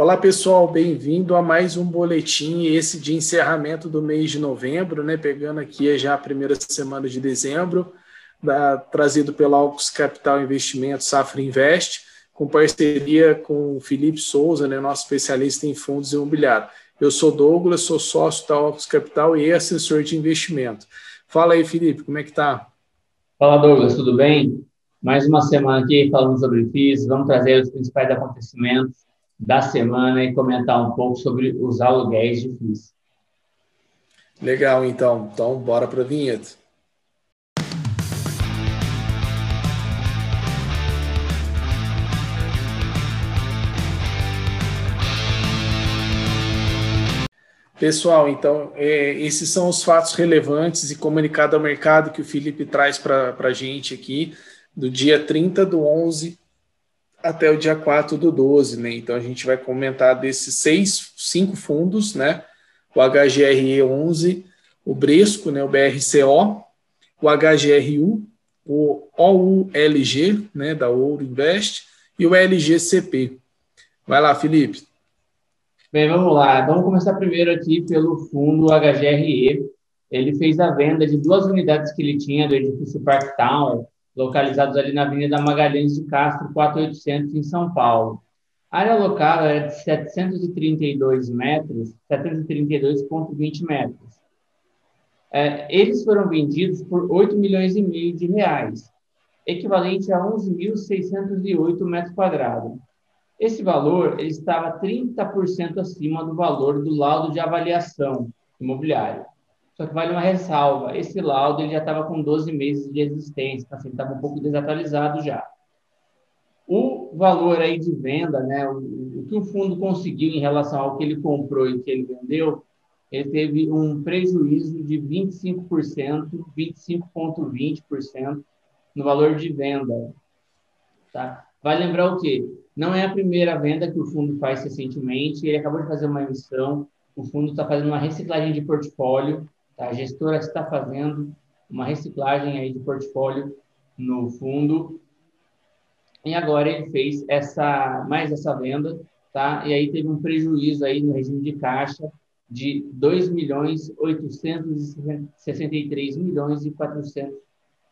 Olá, pessoal, bem-vindo a mais um boletim, esse de encerramento do mês de novembro, né? Pegando aqui já a primeira semana de dezembro, da, trazido pela Alcos Capital Investimentos Safra Invest, com parceria com o Felipe Souza, né, nosso especialista em fundos imobiliários. Eu sou Douglas, sou sócio da Alcos Capital e assessor de investimento. Fala aí, Felipe, como é que tá? Fala, Douglas, tudo bem? Mais uma semana aqui falando sobre FIIs, vamos trazer os principais acontecimentos da semana e comentar um pouco sobre os aluguéis de FIIs. Legal, então. Então, bora para a vinheta. Pessoal, então, é, esses são os fatos relevantes e comunicado ao mercado que o Felipe traz para a gente aqui, do dia 30 do 11 até o dia 4 do 12, né? Então a gente vai comentar desses seis, cinco fundos, né? O HGRE 11, o Bresco, né? O BRCO, o HGRU, o OULG, né? Da Ouro Invest e o LGCP. Vai lá, Felipe. Bem, vamos lá. Vamos começar primeiro aqui pelo fundo HGRE. Ele fez a venda de duas unidades que ele tinha do edifício Parktown, localizados ali na Avenida Magalhães de Castro, 4800, em São Paulo. A área local era de 732 metros, 732,20 metros. É, eles foram vendidos por 8 milhões e meio de reais, equivalente a 11.608 metros quadrados. Esse valor ele estava 30% acima do valor do laudo de avaliação imobiliária. Só que vale uma ressalva: esse laudo ele já estava com 12 meses de existência, então, assim, estava um pouco desatualizado já. O valor aí de venda, né, o, o, que o fundo conseguiu em relação ao que ele comprou e que ele vendeu, ele teve um prejuízo de 25%, 25,20% no valor de venda. Tá? Vai lembrar o quê? Não é a primeira venda que o fundo faz recentemente, ele acabou de fazer uma emissão, o fundo está fazendo uma reciclagem de portfólio? A gestora está fazendo uma reciclagem aí de portfólio no fundo. E agora ele fez essa mais essa venda, tá? E aí teve um prejuízo aí no regime de caixa de 2 milhões 863 milhões e 400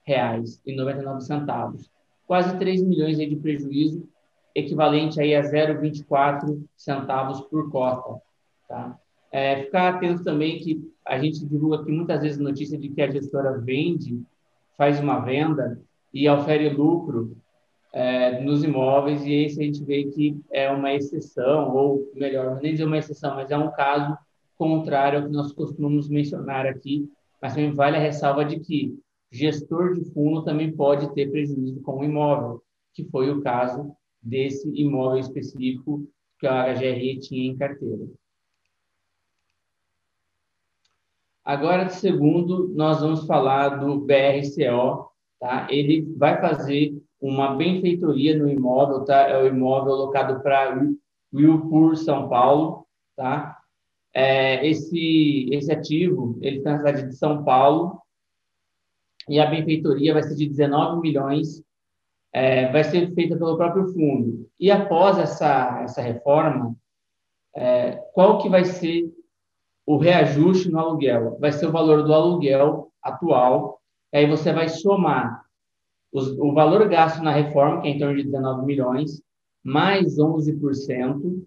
reais e 99 centavos. Quase 3 milhões aí de prejuízo, equivalente aí a 0,24 centavos por cota, tá? É, ficar atento também que a gente divulga aqui muitas vezes notícia de que a gestora vende, faz uma venda e ofere lucro é, nos imóveis, e esse a gente vê que é uma exceção, ou melhor, nem dizer uma exceção, mas é um caso contrário ao que nós costumamos mencionar aqui, mas também vale a ressalva de que gestor de fundo também pode ter prejuízo com o imóvel, que foi o caso desse imóvel específico que a HGRE tinha em carteira. Agora, de segundo, nós vamos falar do BRCO, tá? Ele vai fazer uma benfeitoria no imóvel, tá? É o imóvel locado para Wilpur, São Paulo, tá? É, esse, esse ativo, ele está na cidade de São Paulo, e a benfeitoria vai ser de 19 milhões, é, vai ser feita pelo próprio fundo. E após essa, essa reforma, é, qual que vai ser o reajuste no aluguel. Vai ser o valor do aluguel atual, aí você vai somar os, o valor gasto na reforma, que é em torno de 19 milhões, mais 11%,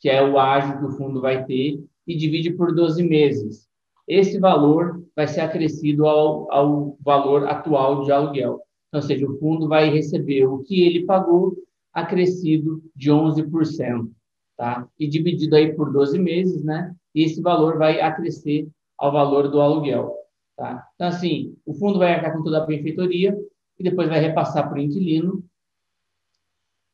que é o ágio que o fundo vai ter, e divide por 12 meses. Esse valor vai ser acrescido ao, ao valor atual de aluguel. Então, ou seja, o fundo vai receber o que ele pagou acrescido de 11%, tá? E dividido aí por 12 meses, né? e esse valor vai acrescer ao valor do aluguel. Tá? Então, assim, o fundo vai arcar com toda a benfeitoria e depois vai repassar para o inquilino.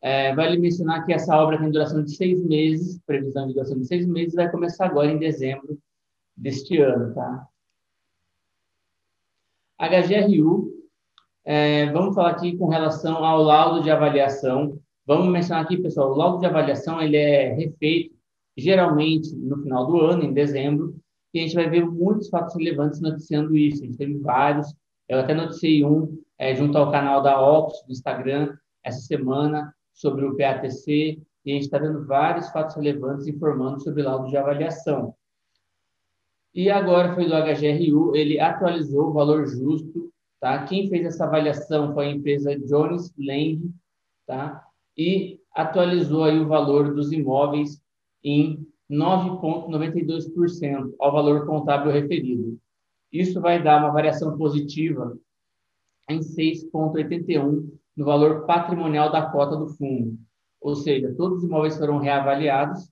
É, vale mencionar que essa obra tem duração de seis meses, previsão de duração de seis meses, vai começar agora em dezembro deste ano. Tá? HGRU, é, vamos falar aqui com relação ao laudo de avaliação. Vamos mencionar aqui, pessoal, o laudo de avaliação ele é refeito geralmente no final do ano, em dezembro, e a gente vai ver muitos fatos relevantes noticiando isso. A gente teve vários, eu até noticiei um é, junto ao canal da Ops, do Instagram, essa semana, sobre o PATC, e a gente está vendo vários fatos relevantes informando sobre laudo de avaliação. E agora foi do HGRU, ele atualizou o valor justo, tá? Quem fez essa avaliação foi a empresa Jones Lang, tá? E atualizou aí o valor dos imóveis em 9,92% ao valor contábil referido. Isso vai dar uma variação positiva em 6,81% no valor patrimonial da cota do fundo. Ou seja, todos os imóveis foram reavaliados,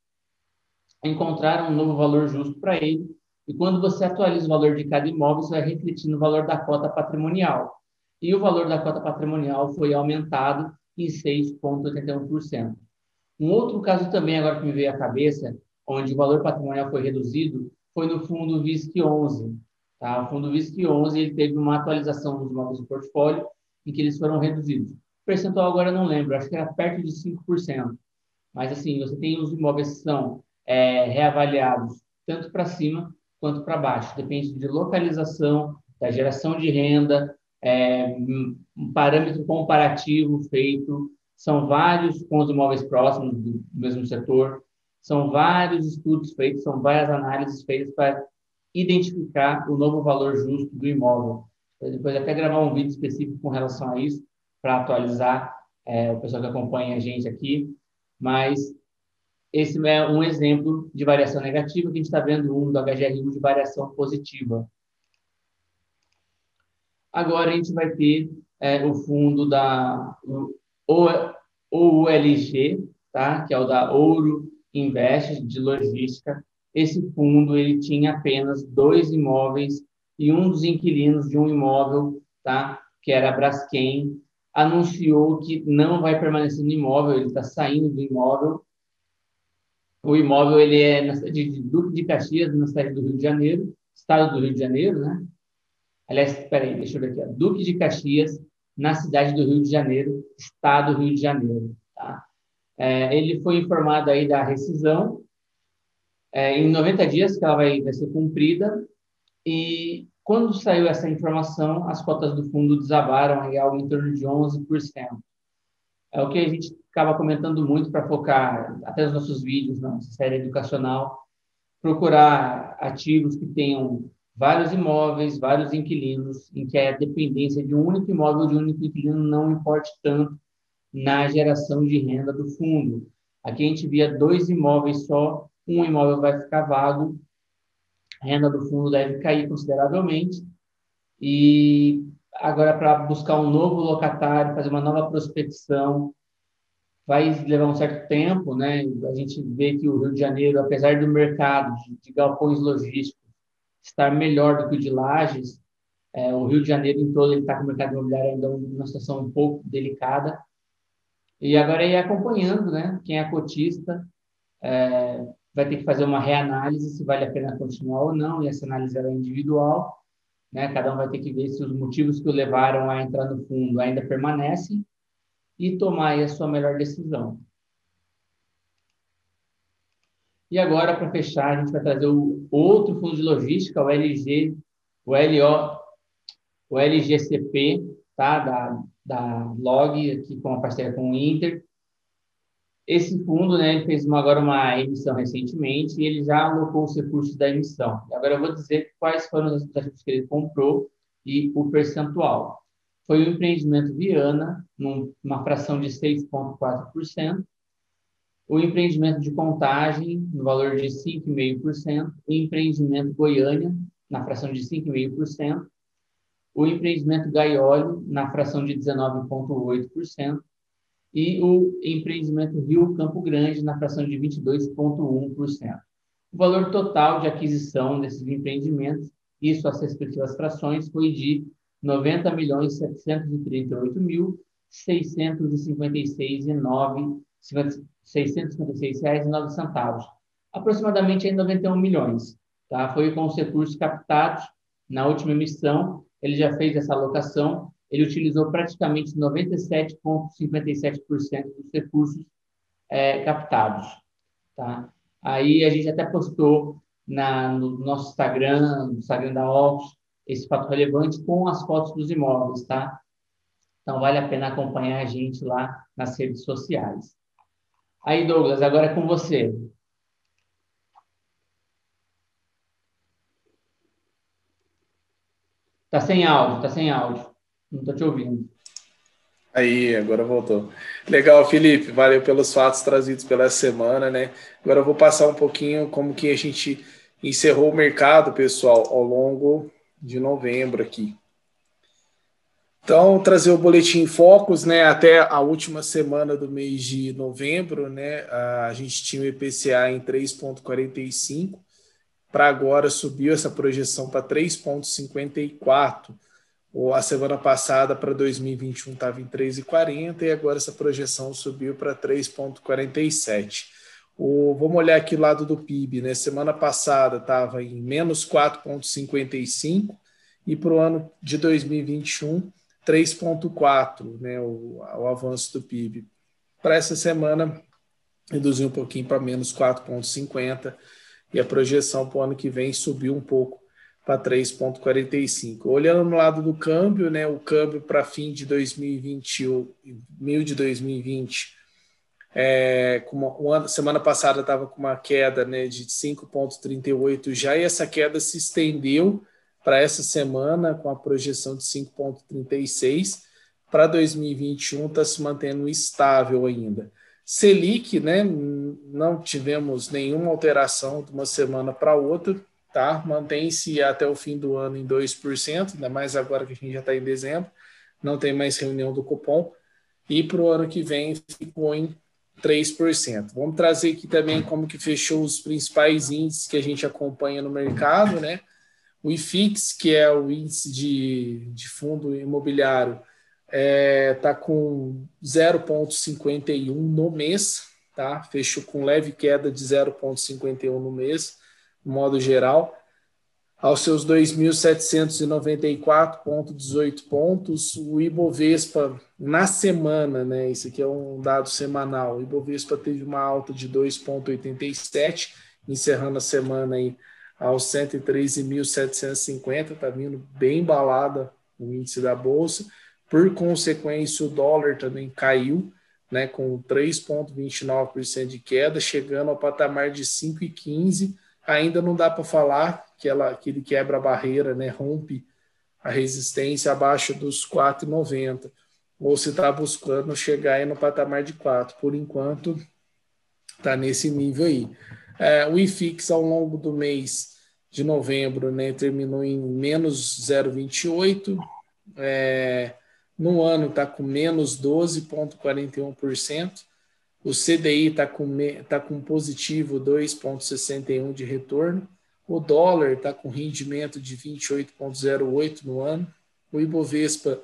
encontraram um novo valor justo para ele, e quando você atualiza o valor de cada imóvel, isso vai refletir no valor da cota patrimonial. E o valor da cota patrimonial foi aumentado em 6,81%. Um outro caso também, agora que me veio à cabeça, onde o valor patrimonial foi reduzido, foi no fundo VISC 11. Tá? O fundo VISC 11 ele teve uma atualização dos imóveis do portfólio em que eles foram reduzidos. O percentual agora eu não lembro, acho que era perto de 5%. Mas, assim, você tem os imóveis que são é, reavaliados tanto para cima quanto para baixo. Depende de localização, da geração de renda, é, um parâmetro comparativo feito. São vários com os imóveis próximos do mesmo setor. São vários estudos feitos, são várias análises feitas para identificar o novo valor justo do imóvel. Depois até gravar um vídeo específico com relação a isso, para atualizar é, o pessoal que acompanha a gente aqui. Mas esse é um exemplo de variação negativa, que a gente está vendo um do HGRU de variação positiva. Agora a gente vai ter é, o fundo da OULG, tá? que é o da Ouro Invest, de logística. Esse fundo ele tinha apenas dois imóveis e um dos inquilinos de um imóvel, tá? que era a Braskem, anunciou que não vai permanecer no imóvel, ele está saindo do imóvel. O imóvel ele é na cidade de Duque de Caxias, na cidade do Rio de Janeiro, estado do Rio de Janeiro, né? Aliás, espera aí, deixa eu ver aqui. Duque de Caxias, na cidade do Rio de Janeiro, estado do Rio de Janeiro. Tá? É, ele foi informado aí da rescisão é, em 90 dias que ela vai, vai ser cumprida e quando saiu essa informação, as cotas do fundo desabaram aí algo em torno de 11%. É o que a gente acaba comentando muito para focar até nos nossos vídeos, na nossa série educacional, procurar ativos que tenham vários imóveis, vários inquilinos, em que a dependência de um único imóvel de um único inquilino não importe tanto na geração de renda do fundo. Aqui a gente via dois imóveis só, um imóvel vai ficar vago a renda do fundo deve cair consideravelmente. E agora, para buscar um novo locatário, fazer uma nova prospecção, vai levar um certo tempo, né? A gente vê que o Rio de Janeiro, apesar do mercado de galpões logísticos estar melhor do que o de Lages, é, o Rio de Janeiro em todo ele está com o mercado imobiliário ainda numa situação um pouco delicada. E agora ir acompanhando, né? Quem é cotista, é, vai ter que fazer uma reanálise se vale a pena continuar ou não, e essa análise é individual, né? Cada um vai ter que ver se os motivos que o levaram a entrar no fundo ainda permanecem e tomar a sua melhor decisão. E agora, para fechar, a gente vai trazer o outro fundo de logística, o LG, o LO, o LGCP, tá? Da, da Log, aqui com a parceria com o Inter, esse fundo, né, ele fez uma, agora uma emissão recentemente e ele já alocou os recursos da emissão. Agora eu vou dizer quais foram os ativos que ele comprou e o percentual. Foi o empreendimento Viana, numa fração de 6,4%, o empreendimento de contagem, no valor de 5,5%, o empreendimento Goiânia, na fração de 5,5%, o empreendimento Gaiolho, na fração de 19,8%, e o empreendimento Rio Campo Grande, na fração de 22,1%. O valor total de aquisição desses empreendimentos, isso as respectivas frações, foi de R$ 90.738.656,9 656,09, aproximadamente em 91 milhões. Tá? Foi com os recursos captados na última emissão, ele já fez essa alocação, ele utilizou praticamente 97,57% dos recursos é, captados. Tá? Aí a gente até postou na, no nosso Instagram, no Instagram da Ops, esse fato relevante com as fotos dos imóveis, tá? Então vale a pena acompanhar a gente lá nas redes sociais. Aí, Douglas, agora é com você. Tá sem áudio, tá sem áudio. Não tô te ouvindo. Aí, agora voltou. Legal, Felipe, valeu pelos fatos trazidos pela semana, né? Agora eu vou passar um pouquinho como que a gente encerrou o mercado, pessoal, ao longo de novembro aqui. Então, trazer o boletim focos, né? Até a última semana do mês de novembro, né? A gente tinha o IPCA em 3,45, para agora subiu essa projeção para 3,54 a semana passada para 2021 estava em 3,40 e agora essa projeção subiu para 3,47. Vamos olhar aqui o lado do PIB, né? Semana passada estava em menos 4,55 e para o ano de 2021, 3,4, né? O, o avanço do PIB. Para essa semana, reduziu um pouquinho para menos 4,50 e a projeção para o ano que vem subiu um pouco para 3,45. Olhando no lado do câmbio, né, o câmbio para fim de 2020, mil de 2020, é, uma, semana passada estava com uma queda né, de 5,38 já, e essa queda se estendeu para essa semana com a projeção de 5,36. Para 2021 está se mantendo estável ainda. Selic, né, não tivemos nenhuma alteração de uma semana para outra, tá? Mantém-se até o fim do ano em 2%, ainda mais agora que a gente já está em dezembro, não tem mais reunião do cupom, e para o ano que vem ficou em 3%. Vamos trazer aqui também como que fechou os principais índices que a gente acompanha no mercado, né? O IFIX, que é o índice de, de fundo imobiliário, está é, tá com 0,51 no mês, tá? Fechou com leve queda de 0,51 no mês no modo geral, aos seus 2.794,18 pontos. O Ibovespa, na semana, né, isso aqui é um dado semanal, o Ibovespa teve uma alta de 2,87, encerrando a semana aí aos 113.750, está vindo bem embalada o índice da Bolsa. Por consequência, o dólar também caiu, né, com 3,29% de queda, chegando ao patamar de 5,15%, ainda não dá para falar que, ela, que ele quebra a barreira, né, rompe a resistência abaixo dos 4,90, ou se está buscando chegar no patamar de 4. Por enquanto, está nesse nível aí. É, o IFIX ao longo do mês de novembro né, terminou em menos 0,28, é, no ano está com menos 12,41%, o CDI está com, tá com positivo 2,61 de retorno. O dólar está com rendimento de 28,08 no ano. O Ibovespa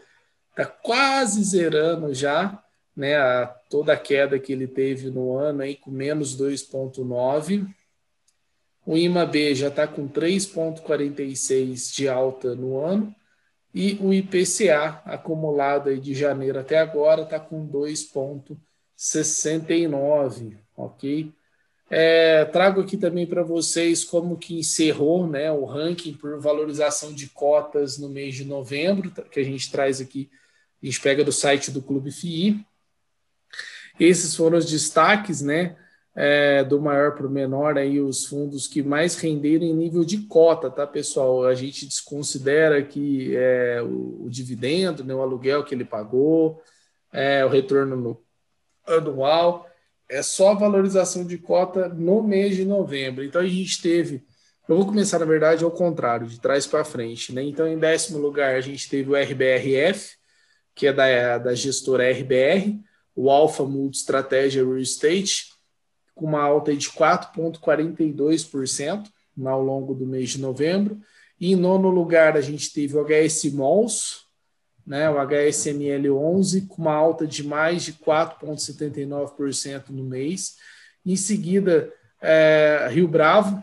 está quase zerando já, né, a, toda a queda que ele teve no ano aí com menos 2,9. O IMAB já está com 3,46 de alta no ano. E o IPCA acumulado aí de janeiro até agora está com 2,46. 69, ok? É, trago aqui também para vocês como que encerrou né, o ranking por valorização de cotas no mês de novembro, que a gente traz aqui, a gente pega do site do Clube FI. Esses foram os destaques, né? É, do maior para o menor, aí, os fundos que mais renderam em nível de cota, tá, pessoal? A gente desconsidera que é, o, o dividendo, né, o aluguel que ele pagou, é, o retorno no anual, é só valorização de cota no mês de novembro. Então a gente teve, eu vou começar na verdade ao contrário, de trás para frente, né? Então em décimo lugar a gente teve o RBRF, que é da, da gestora RBR, o Alpha Multi Estratégia Real Estate, com uma alta de 4,42% ao longo do mês de novembro. E em nono lugar a gente teve o HS Malls, né, o HSML 11 com uma alta de mais de 4,79% no mês. Em seguida, é, Rio Bravo,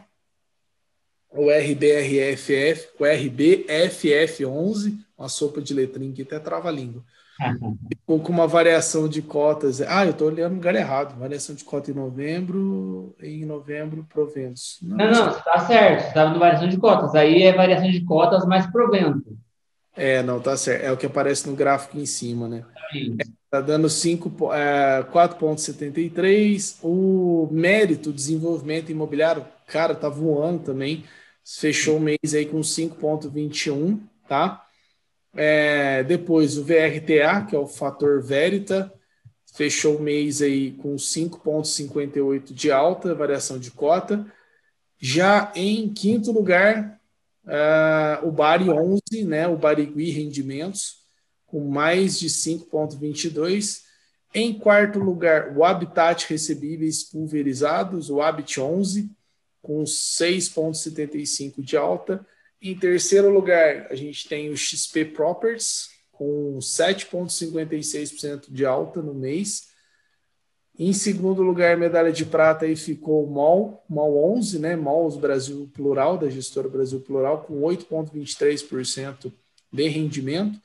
o RBRFF, o RBFF11, uma sopa de letrinha que até trava a língua. Ficou com uma variação de cotas. Ah, eu estou olhando o lugar errado. Variação de cota em novembro, em novembro, proventos. Não, não, não está certo. Estava no variação de cotas. Aí é variação de cotas mais provento. É, não, tá certo. É o que aparece no gráfico em cima, né? Tá dando 5, é, 4,73. O mérito, desenvolvimento imobiliário, cara, tá voando também. Fechou o mês aí com 5,21, tá? É, depois o VRTA, que é o fator Verita, fechou o mês aí com 5,58 de alta, variação de cota. Já em quinto lugar, uh, o Bari 11, né, o Barigui Rendimentos, com mais de 5,22. Em quarto lugar, o Habitat Recebíveis Pulverizados, o Habit 11, com 6,75 de alta. Em terceiro lugar, a gente tem o XP Properties, com 7,56% de alta no mês. Em segundo lugar, medalha de prata aí ficou o MOL, MOL 11, né? MOLs Brasil Plural, da gestora Brasil Plural, com 8,23% de rendimento.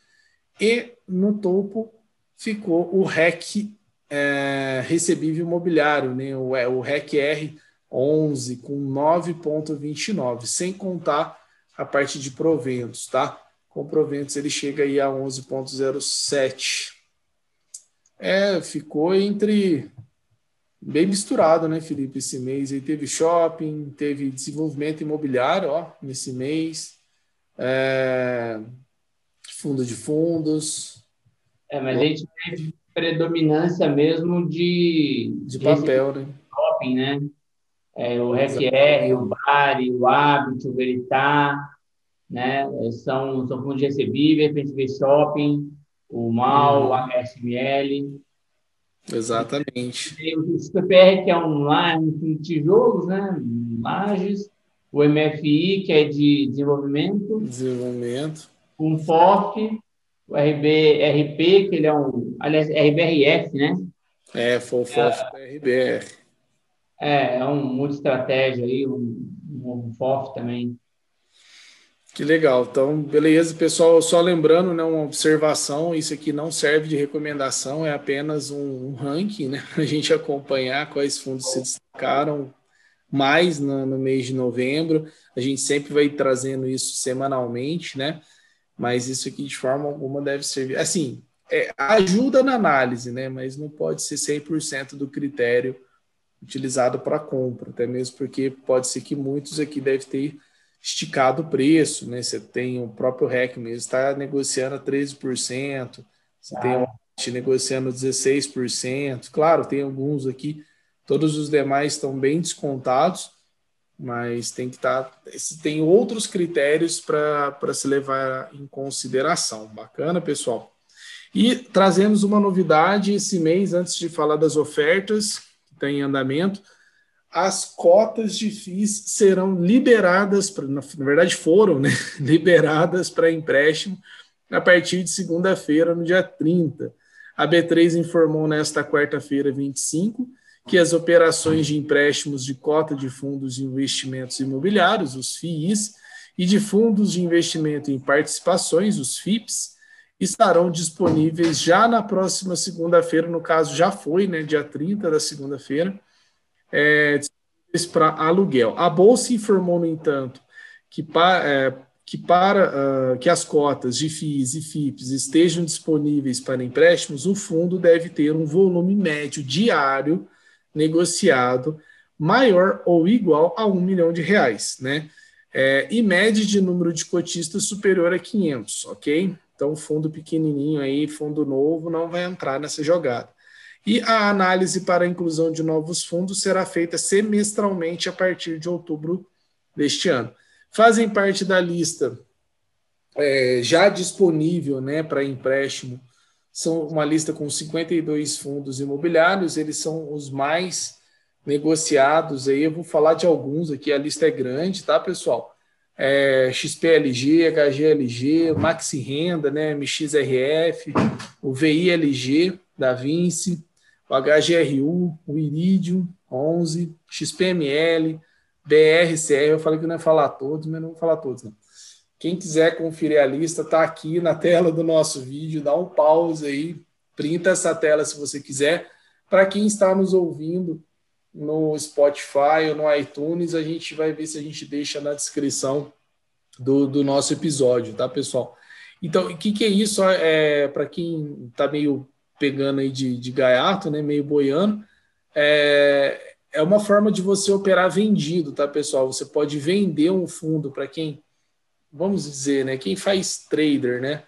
E no topo ficou o REC é, recebível imobiliário, né? o, é, o REC R11, com 9,29, sem contar a parte de proventos, tá? Com proventos ele chega aí a 11,07. É, ficou entre bem misturado, né, Felipe, esse mês. Aí teve shopping, teve desenvolvimento imobiliário, ó, nesse mês. É, fundo de fundos. É, mas a gente tem predominância mesmo de... De papel, né? Shopping, né? É, o RFR, o Bari, o Habit, o Veritar, né? São, são fundos recebíveis, vê shopping, o MAL, o HSML, Exatamente. O CPR, que é um, um tijolos, né? Lages. O MFI, que é de desenvolvimento. Desenvolvimento. Um FOF, o RBRP, que ele é um. Aliás, RBRF, né? É, foi o FOF é, RBR. É, é um multi-estratégia aí, um, um FOF também. Que legal. Então, beleza, pessoal. Só lembrando, né, uma observação: isso aqui não serve de recomendação, é apenas um, um ranking, né, para a gente acompanhar quais fundos se destacaram mais no, no, mês de novembro. A gente sempre vai trazendo isso semanalmente, né? Mas isso aqui, de forma alguma, deve servir. Assim, é, ajuda na análise, né? Mas não pode ser 100% do critério utilizado para compra, até mesmo porque pode ser que muitos aqui devem ter esticado o preço, né? Você tem o próprio REC mesmo, está negociando a 13%, você ah. tem o negociando 16%. Claro, tem alguns aqui, todos os demais estão bem descontados, mas tem que estar. Tá, tem outros critérios para se levar em consideração. Bacana, pessoal. E trazemos uma novidade esse mês, antes de falar das ofertas estão em andamento as cotas de FIIs serão liberadas, pra, na, verdade foram né, liberadas para empréstimo a partir de segunda-feira, no dia 30. A B3 informou nesta quarta-feira, 25, que as operações de empréstimos de cota de fundos de investimentos imobiliários, os FIIs, e de fundos de investimento em participações, os FIPS, estarão disponíveis já na próxima segunda-feira, no caso já foi, né, dia 30 da segunda-feira, é, para aluguel. A Bolsa informou, no entanto, que, pa, é, que para uh, que as cotas de FIIs e FIPs estejam disponíveis para empréstimos, o fundo deve ter um volume médio diário negociado maior ou igual a um milhão de reais, né? É, e média de número de cotistas superior a 500, ok? Então, fundo pequenininho aí, fundo novo, não vai entrar nessa jogada. E a análise para a inclusão de novos fundos será feita semestralmente a partir de outubro deste ano. Fazem parte da lista é, já disponível né, para empréstimo, são uma lista com 52 fundos imobiliários, eles são os mais negociados aí. Eu vou falar de alguns aqui, a lista é grande, tá, pessoal? É, XPLG, HGLG, Maxi Renda, né, MXRF, o VILG da Vinci, o HGRU, o Iridium 11, XPML, BRCR. Eu falei que não ia falar todos, mas não vou falar todos, não. Quem quiser conferir a lista, está aqui na tela do nosso vídeo. Dá um pause aí, printa essa tela se você quiser. Para quem está nos ouvindo no Spotify ou no iTunes, a gente vai ver se a gente deixa na descrição do, do nosso episódio, tá, pessoal? Então, o que, que é isso? É, Para quem está meio pegando aí de, de gaiato, né, meio boiando, é, é uma forma de você operar vendido, tá, pessoal? Você pode vender um fundo para quem, vamos dizer, né, quem faz trader, né?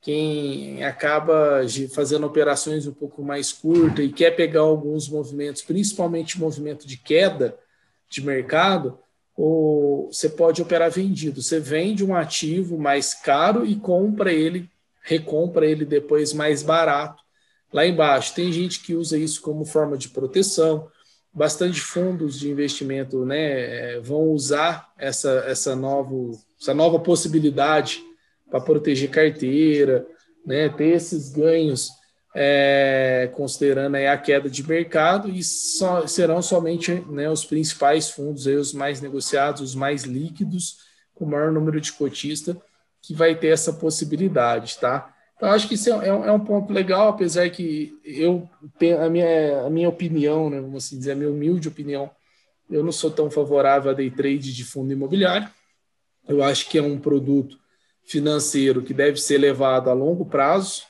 Quem acaba fazendo operações um pouco mais curtas e quer pegar alguns movimentos, principalmente movimento de queda de mercado, ou você pode operar vendido. Você vende um ativo mais caro e compra ele, recompra ele depois mais barato lá embaixo. Tem gente que usa isso como forma de proteção. Bastante fundos de investimento né, é, vão usar essa, essa, novo, essa nova possibilidade para proteger carteira, né, ter esses ganhos é, considerando a queda de mercado, e só, serão somente né, os principais fundos, aí, os mais negociados, os mais líquidos, com o maior número de cotistas, que vai ter essa possibilidade, tá? Então, acho que isso é, é, é, um ponto legal, apesar que eu, a minha, a minha opinião, né, vamos assim dizer, a minha humilde opinião, eu não sou tão favorável a day trade de fundo imobiliário. Eu acho que é um produto financeiro que deve ser levado a longo prazo,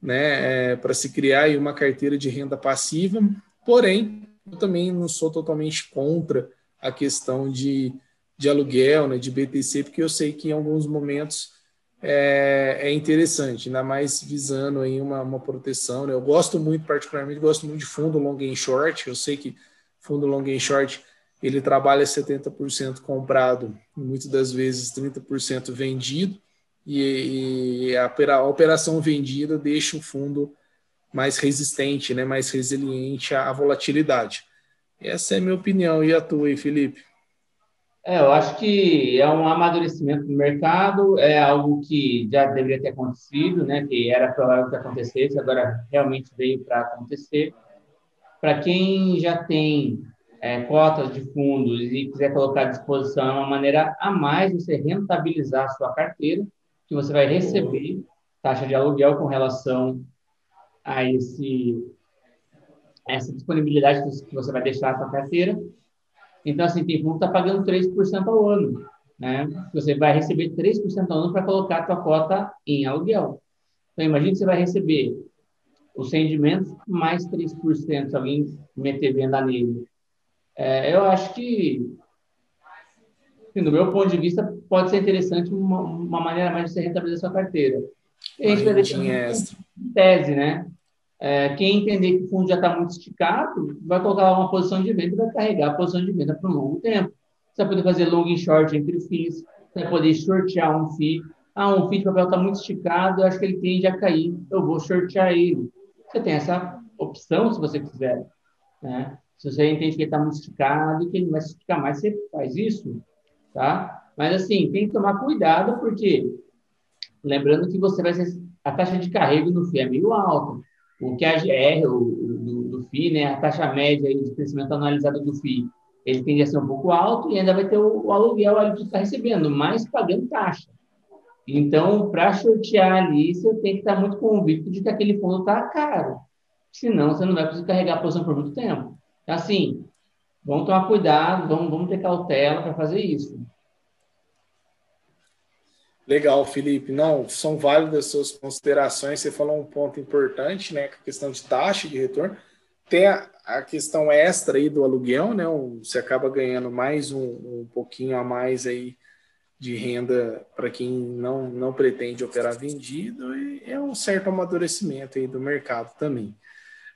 né, é, para se criar uma carteira de renda passiva. Porém, eu também não sou totalmente contra a questão de, de aluguel, né, de BTC, porque eu sei que em alguns momentos é, é interessante, ainda mais visando aí uma, uma proteção. Né? Eu gosto muito, particularmente, gosto muito de fundo long and short. Eu sei que fundo long and short ele trabalha 70% comprado, muitas das vezes 30% vendido e, e a, a, operação vendida deixa o fundo mais resistente, né, mais resiliente à volatilidade. Essa é a minha opinião. E a tua aí, Felipe? É, eu acho que é um amadurecimento do mercado, é algo que já deveria ter acontecido, né, que era provável que acontecesse, agora realmente veio para acontecer. Para quem já tem é, cotas de fundos e quiser colocar à disposição, é uma maneira a mais de você rentabilizar a sua carteira, que você vai receber taxa de aluguel com relação a esse essa disponibilidade que você vai deixar na sua carteira. Então, assim, tem fundo que está pagando 3% ao ano, né? Você vai receber 3% ao ano para colocar a sua cota em aluguel. Então, imagine que você vai receber os rendimentos mais 3% se alguém meter venda nele. É, eu acho que assim, do meu ponto de vista, pode ser interessante uma, uma maneira mais de você rentabilizar sua carteira. E a gente vai deixar tese, né? É, quem entender que o fundo já está muito esticado, vai colocar uma posição de venda e vai carregar a posição de venda por um longo tempo. Você vai poder fazer long e short entre FIIs, você vai poder shortear um FII. Ah, um FII de papel está muito esticado, eu acho que ele tende a cair, eu vou shortear ele. Você tem essa opção, se você quiser. Né? Se você entende que ele está muito esticado e que ele não vai se esticar mais, você faz isso tá? Mas assim, tem que tomar cuidado, porque lembrando que você vai ser, a taxa de carrego no FII é meio alta. O que a GR, o, do, do FII, né, a taxa média de crescimento analisado do FII, ele tende a ser um pouco alto e ainda vai ter o, o aluguel ali que está recebendo, mas pagando taxa. Então, para sortear ali, você tem que estar muito convicto de que aquele fundo está caro. Senão, você não vai conseguir carregar a posição por muito tempo. Assim, vamos tomar cuidado, vamos, vamos ter cautela para fazer isso. Legal, Felipe. Não, são válidas suas considerações. Você falou um ponto importante, né? A questão de taxa de retorno. Tem a, a questão extra aí do aluguel, né? Você acaba ganhando mais um, um pouquinho a mais aí de renda para quem não, não pretende operar vendido e é um certo amadurecimento aí do mercado também.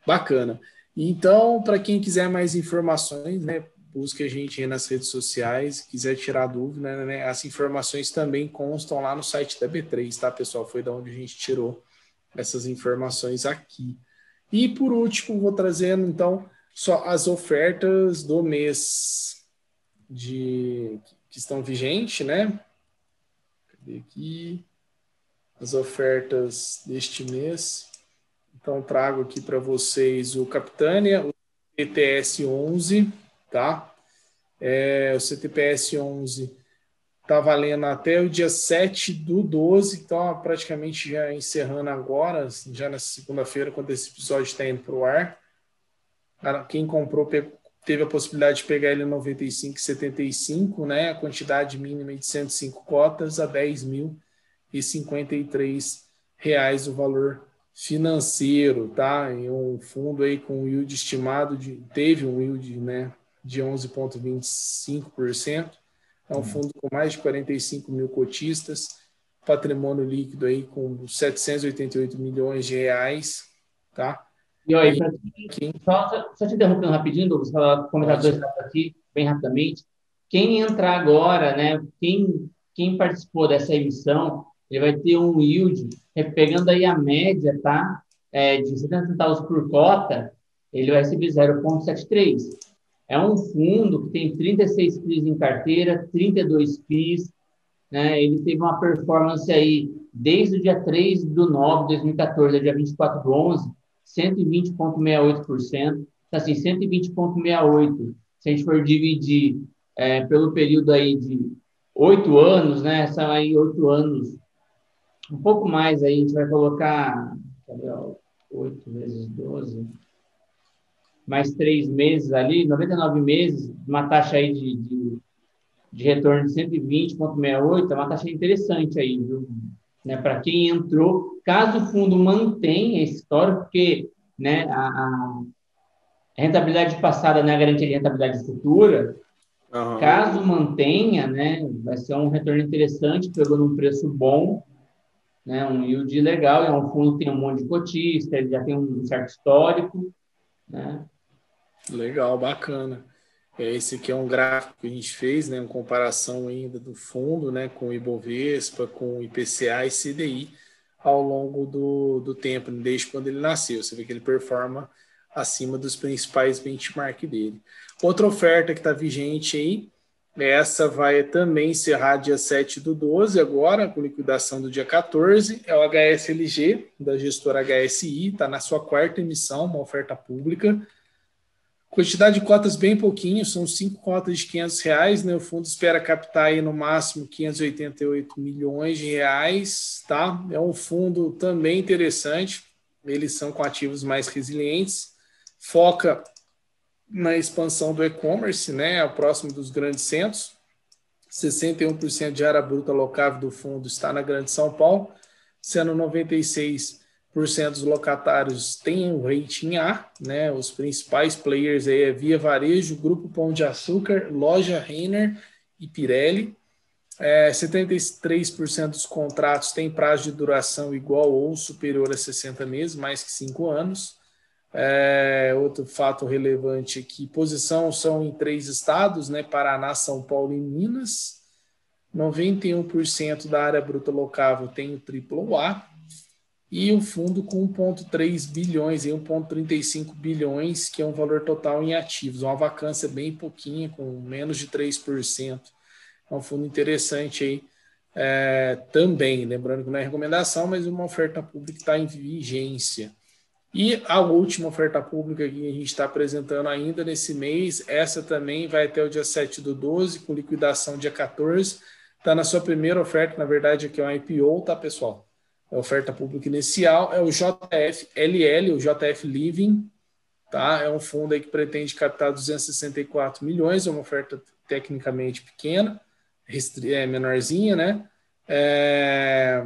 Bacana. Então, para quem quiser mais informações, né, busque a gente nas redes sociais, quiser tirar dúvida, né, as informações também constam lá no site da B3, tá, pessoal? Foi da onde a gente tirou essas informações aqui. E por último, vou trazendo então só as ofertas do mês de que estão vigentes, né? Cadê aqui? As ofertas deste mês. Então, trago aqui para vocês o Capitânia, o CTS 11, tá? É, o CTPS 11 está valendo até o dia 7 do 12, então praticamente já encerrando agora, já na segunda-feira, quando esse episódio está indo para o ar. Quem comprou teve a possibilidade de pegar ele em 95,75, né? A quantidade mínima de 105 cotas a 10 mil e 53 reais o valor financeiro, tá? Em um fundo aí com yield estimado de teve um yield, né, de 11,25%. É um uhum. fundo com mais de 45 mil cotistas, patrimônio líquido aí com 788 milhões de reais, tá? E aí, quem... só, só te interrompendo rapidinho, Douglas, comentar dois dados aqui, bem rapidamente. Quem entrar agora, né, quem, quem participou dessa emissão, ele vai ter um yield, é, pegando aí a média, tá? É, de 70 centavos por cota, ele vai receber 0,73. É um fundo que tem 36 FIIs em carteira, 32 FIIs, né? Ele teve uma performance aí desde o dia 3 do 9 de 2014 ao dia 24 do 11, 120,68%. Então, assim, 120,68%. Se a gente for dividir é, pelo período aí de oito anos, né? São aí oito anos, um pouco mais aí, a gente vai colocar, oito vezes 12, mais três meses ali, 99 meses, uma taxa aí de, de, de retorno de 120,68, é uma taxa interessante aí, viu? Né, para quem entrou, caso o fundo mantenha esse histórico, porque né, a, a rentabilidade passada não é garantia de rentabilidade futura, uhum. caso mantenha, né, vai ser um retorno interessante, pegou num preço bom, né, um yield legal, é um fundo que tem um monte de cotista, ele já tem um certo histórico, né? Legal, bacana. É, esse aqui é um gráfico que a gente fez, né, uma comparação ainda do fundo, né, com o Ibovespa, com o IPCA e CDI ao longo do, do tempo, desde quando ele nasceu. Você vê que ele performa acima dos principais benchmark dele. Outra oferta que está vigente aí, essa vai também encerrar dia 7 do 12, agora, com liquidação do dia 14, é o HSLG, da gestora HSI, está na sua quarta emissão, uma oferta pública, Quantidade de cotas bem pouquinho, são cinco cotas de 500 reais, né? O fundo espera captar aí no máximo 588 milhões de reais, tá? É um fundo também interessante, eles são com ativos mais resilientes, foca na expansão do e-commerce, né? Próximo dos grandes centros, 61% de área bruta locável do fundo está na Grande São Paulo, sendo 96 dos locatários têm o rating A, né? Os principais players aí é Via Varejo, Grupo Pão de Açúcar, Loja Renner e Pirelli. É, 73% dos contratos têm prazo de duração igual ou superior a 60 meses, mais que 5 anos. É, outro fato relevante aqui, posição são em três estados, né? Paraná, São Paulo e Minas. 91% da área bruta locável tem o triplo A, e um fundo com 1,3 bilhões e 1,35 bilhões, que é um valor total em ativos, uma vacância bem pouquinha, com menos de 3%. É um fundo interessante aí é, também, lembrando que não é recomendação, mas uma oferta pública está em vigência. E a última oferta pública que a gente está apresentando ainda nesse mês, essa também vai até o dia 7 do 12, com liquidação dia 14. Está na sua primeira oferta, na verdade, aqui é um IPO, tá, pessoal? a oferta pública inicial, é o JFLL, o JF Living, tá? É um fundo aí que pretende captar 264 milhões, é uma oferta tecnicamente pequena, é menorzinha, né? É...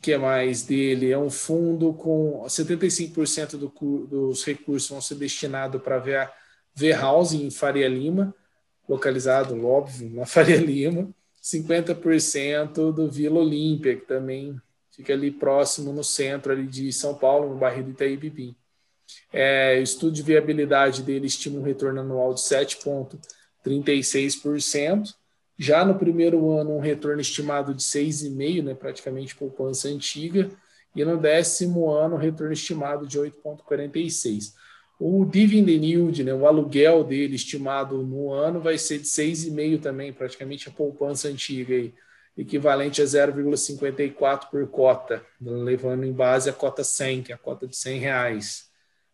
Que é mais dele? É um fundo com 75% do, dos recursos vão ser destinados para ver V-House em Faria Lima, localizado, óbvio, na Faria Lima. 50% do Vila Olímpia, que também fica ali próximo no centro ali de São Paulo, no bairro do Itaí É, estudo de viabilidade dele estima um retorno anual de 7,36%. Já no primeiro ano, um retorno estimado de 6,5%, né, praticamente poupança antiga. E no décimo ano, um retorno estimado de 8,46%. O dividend yield, né, o aluguel dele estimado no ano, vai ser de 6,5% também, praticamente a poupança antiga. Aí equivalente a 0,54 por cota, levando em base a cota 100, que é a cota de 100 reais.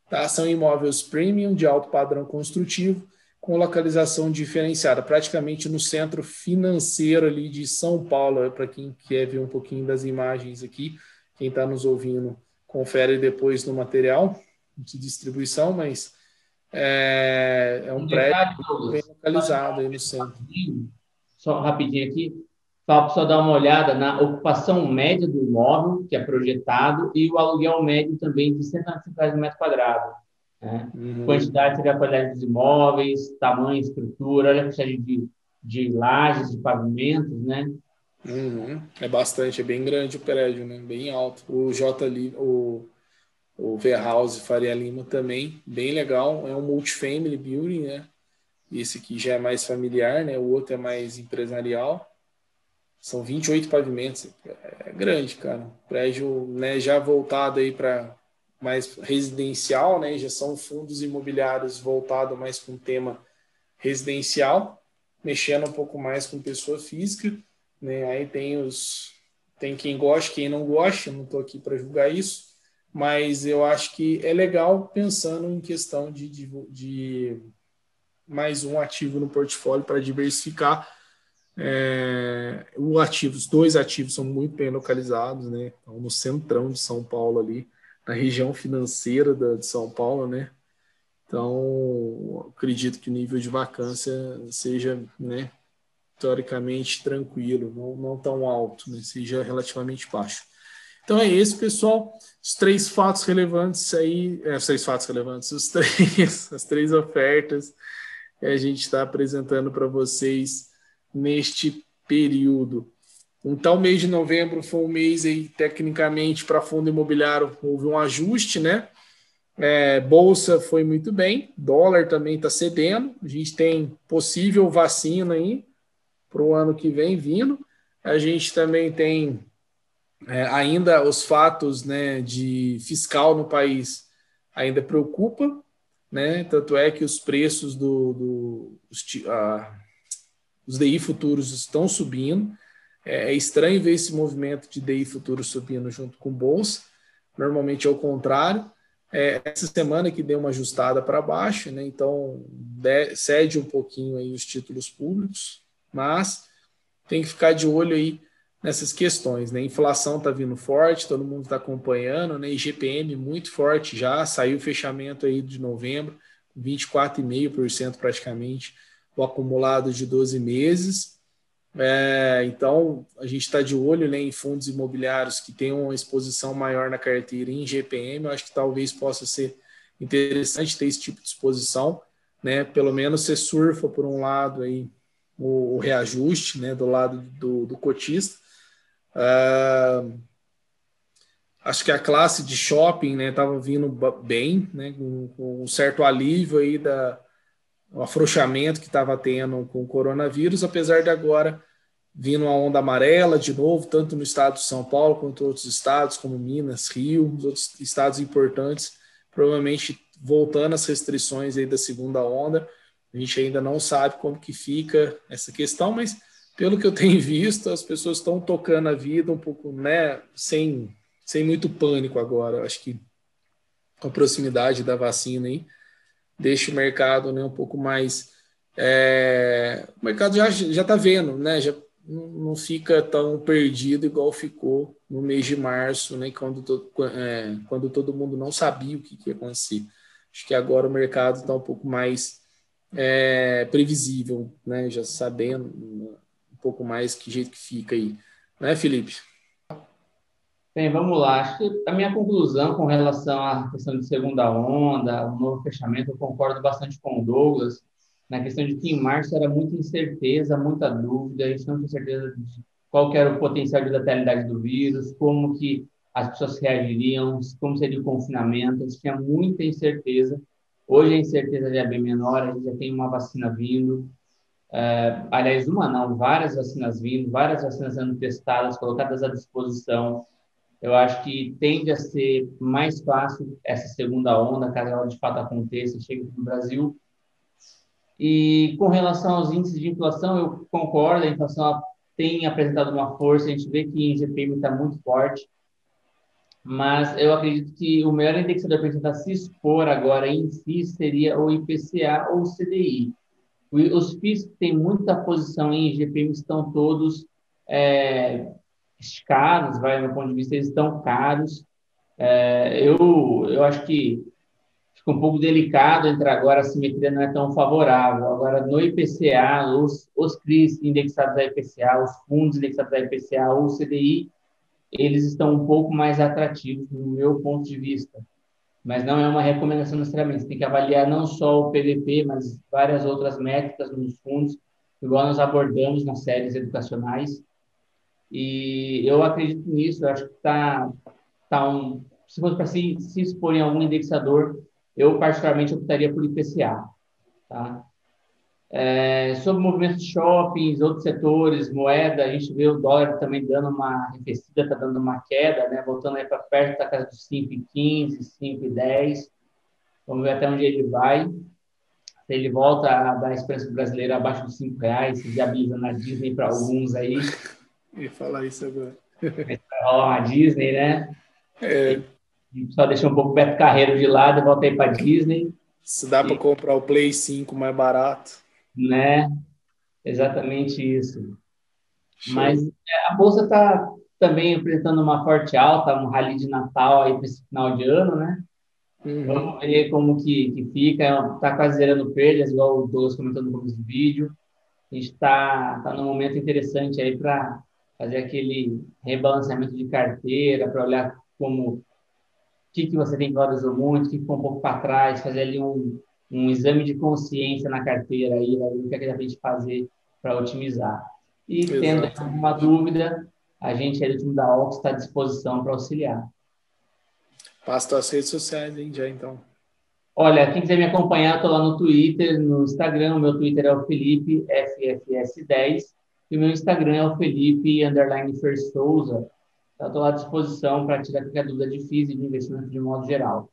Tá? São imóveis premium de alto padrão construtivo, com localização diferenciada, praticamente no centro financeiro ali de São Paulo, para quem quer ver um pouquinho das imagens aqui, quem está nos ouvindo, confere depois no material de distribuição, mas é, é um, um prédio bem localizado aí no centro. Só rapidinho aqui, para pessoa dar uma olhada na ocupação média do imóvel, que é projetado, e o aluguel médio também de 195 reais por metro quadrado. Né? Uhum. Quantidade seria a qualidade dos imóveis, tamanho, estrutura, olha a quantidade de, de lajes, de pavimentos, né? Uhum. É bastante, é bem grande o prédio, né? Bem alto. O J ali, o, o V-House Faria Lima também, bem legal. É um multifamily building, né? Esse aqui já é mais familiar, né? O outro é mais empresarial. São 28 pavimentos. É grande, cara. Prédio né, já voltado aí para mais residencial, né? Já são fundos imobiliários voltados mais com tema residencial, mexendo um pouco mais com pessoa física, né? Aí tem os tem quem gosta, quem não gosta, não estou aqui para julgar isso, mas eu acho que é legal pensando em questão de, de, de mais um ativo no portfólio para diversificar. É, o ativo, os dois ativos são muito bem localizados, né? Estão no centrão de São Paulo ali na região financeira da, de São Paulo, né? Então, acredito que o nível de vacância seja, né, teoricamente tranquilo, não, não tão alto, né, seja relativamente baixo. Então é esse, pessoal. Os três fatos relevantes aí, é, os três fatos relevantes, os três, as três ofertas que a gente está apresentando para vocês neste período. Então, mês de novembro foi um mês aí, tecnicamente, para fundo imobiliário, houve um ajuste, né? É, bolsa foi muito bem, dólar também está cedendo. A gente tem possível vacina aí para o ano que vem vindo. A gente também tem é, ainda os fatos né, de fiscal no país ainda preocupa, né? Tanto é que os preços do, do os, os DI futuros estão subindo. É, é estranho ver esse movimento de DI futuro subindo junto com bolsa. Normalmente é o contrário. É, essa semana que deu uma ajustada para baixo, né? então de, cede um pouquinho aí os títulos públicos, mas tem que ficar de olho aí nessas questões. Né? Inflação está vindo forte, todo mundo está acompanhando, né? IGPM muito forte já, saiu o fechamento aí de novembro, 24,5% praticamente, o acumulado de 12 meses. É, então, a gente está de olho né, em fundos imobiliários que tenham uma exposição maior na carteira em GPM. Eu acho que talvez possa ser interessante ter esse tipo de exposição, né? Pelo menos você surfa por um lado aí o, o reajuste, né, do lado do, do cotista. Uh, acho que a classe de shopping, né, estava vindo bem, né, com, com um certo alívio aí da o afrouxamento que estava tendo com o coronavírus, apesar de agora vindo uma onda amarela de novo, tanto no estado de São Paulo quanto outros estados, como Minas, Rio, os outros estados importantes, provavelmente voltando às restrições aí da segunda onda. A gente ainda não sabe como que fica essa questão, mas pelo que eu tenho visto, as pessoas estão tocando a vida um pouco, né, sem, sem muito pânico agora. Acho que com a proximidade da vacina aí, deixa o mercado né, um pouco mais. É, o mercado já está vendo, né? Já não fica tão perdido igual ficou no mês de março, né? Quando, to, é, quando todo mundo não sabia o que, que ia acontecer. Acho que agora o mercado está um pouco mais é, previsível, né? Já sabendo um pouco mais que jeito que fica aí, né, Felipe? Bem, vamos lá. Acho que a minha conclusão com relação à questão de segunda onda, o novo fechamento, eu concordo bastante com o Douglas, na questão de que em março era muita incerteza, muita dúvida, a gente não tinha certeza de qual era o potencial de letalidade do vírus, como que as pessoas reagiriam, como seria o confinamento, a gente tinha muita incerteza. Hoje a incerteza já é bem menor, a gente já tem uma vacina vindo, é, aliás, uma não, várias vacinas vindo, várias vacinas sendo testadas, colocadas à disposição, eu acho que tende a ser mais fácil essa segunda onda, caso ela de fato aconteça, chegue no Brasil. E com relação aos índices de inflação, eu concordo, a inflação tem apresentado uma força, a gente vê que o GPM está muito forte, mas eu acredito que o melhor indexador para tentar se expor agora em si seria o IPCA ou o CDI. Os FIIs que têm muita posição em GPM estão todos é, caros, vai, meu ponto de vista, eles estão caros. É, eu, eu acho que fica um pouco delicado entrar agora, a simetria não é tão favorável. Agora, no IPCA, os, os CRIs indexados a IPCA, os fundos indexados a IPCA ou CDI, eles estão um pouco mais atrativos, no meu ponto de vista. Mas não é uma recomendação necessariamente. Você tem que avaliar não só o PVP, mas várias outras métricas nos fundos, igual nós abordamos nas séries educacionais. E eu acredito nisso, eu acho que está tá um. Se fosse para se, se expor em algum indexador, eu particularmente optaria por IPCA. Tá? É, sobre movimentos de shoppings, outros setores, moeda, a gente vê o dólar também dando uma arrefecida, está dando uma queda, né? voltando aí para perto da casa dos 5,15, 5,10. Vamos ver até onde ele vai. Se ele volta a dar esperança brasileira abaixo dos 5 reais, se viabiliza na Disney para alguns aí. E falar isso agora. A Disney, né? É. Só deixa um pouco o Beto Carreiro de lado e volta aí para Disney. Se dá para comprar o Play 5 mais barato. Né? Exatamente isso. Show. Mas é, a bolsa está também apresentando uma forte alta, um rally de Natal aí para esse final de ano, né? Uhum. Vamos ver como que, que fica. Está quase zerando perdas, igual o Douglas comentou no começo do vídeo. A gente está tá num momento interessante aí para fazer aquele rebalanceamento de carteira, para olhar como o que, que você tem que valorizou muito, o que ficou um pouco para trás, fazer ali um, um exame de consciência na carteira aí, o que é que dá para a gente fazer para otimizar. E Exato. tendo alguma dúvida, a gente aí do time da Ox está à disposição para auxiliar. Passa as redes sociais, hein, já então. Olha, quem quiser me acompanhar, estou lá no Twitter, no Instagram, meu Twitter é o Felipe FFS10 e meu Instagram é o Felipe underline Fer Souza. Estou à disposição para tirar qualquer dúvida de FIIs e de investimento de modo geral.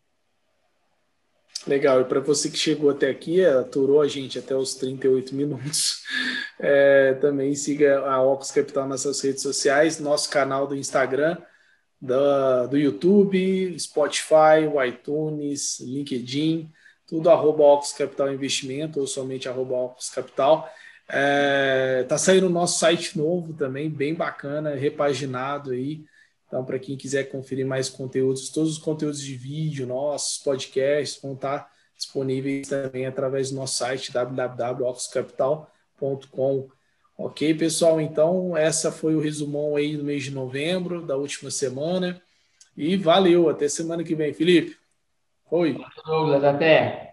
Legal, e para você que chegou até aqui, aturou a gente até os 38 minutos, é, também siga a Ocus Capital nas suas redes sociais, nosso canal do Instagram, do, YouTube, Spotify, iTunes, LinkedIn, tudo arroba Ocus Capital Investimento ou somente arroba Ocus Capital. É, tá saindo o nosso site novo também, bem bacana, repaginado aí. Então, para quem quiser conferir mais conteúdos, todos os conteúdos de vídeo, nossos podcasts vão estar disponíveis também através do nosso site www.oxcapital.com. Ok, pessoal? Então, essa foi o resumão aí do mês de novembro, da última semana. E valeu, até semana que vem. Felipe, foi. Douglas, até.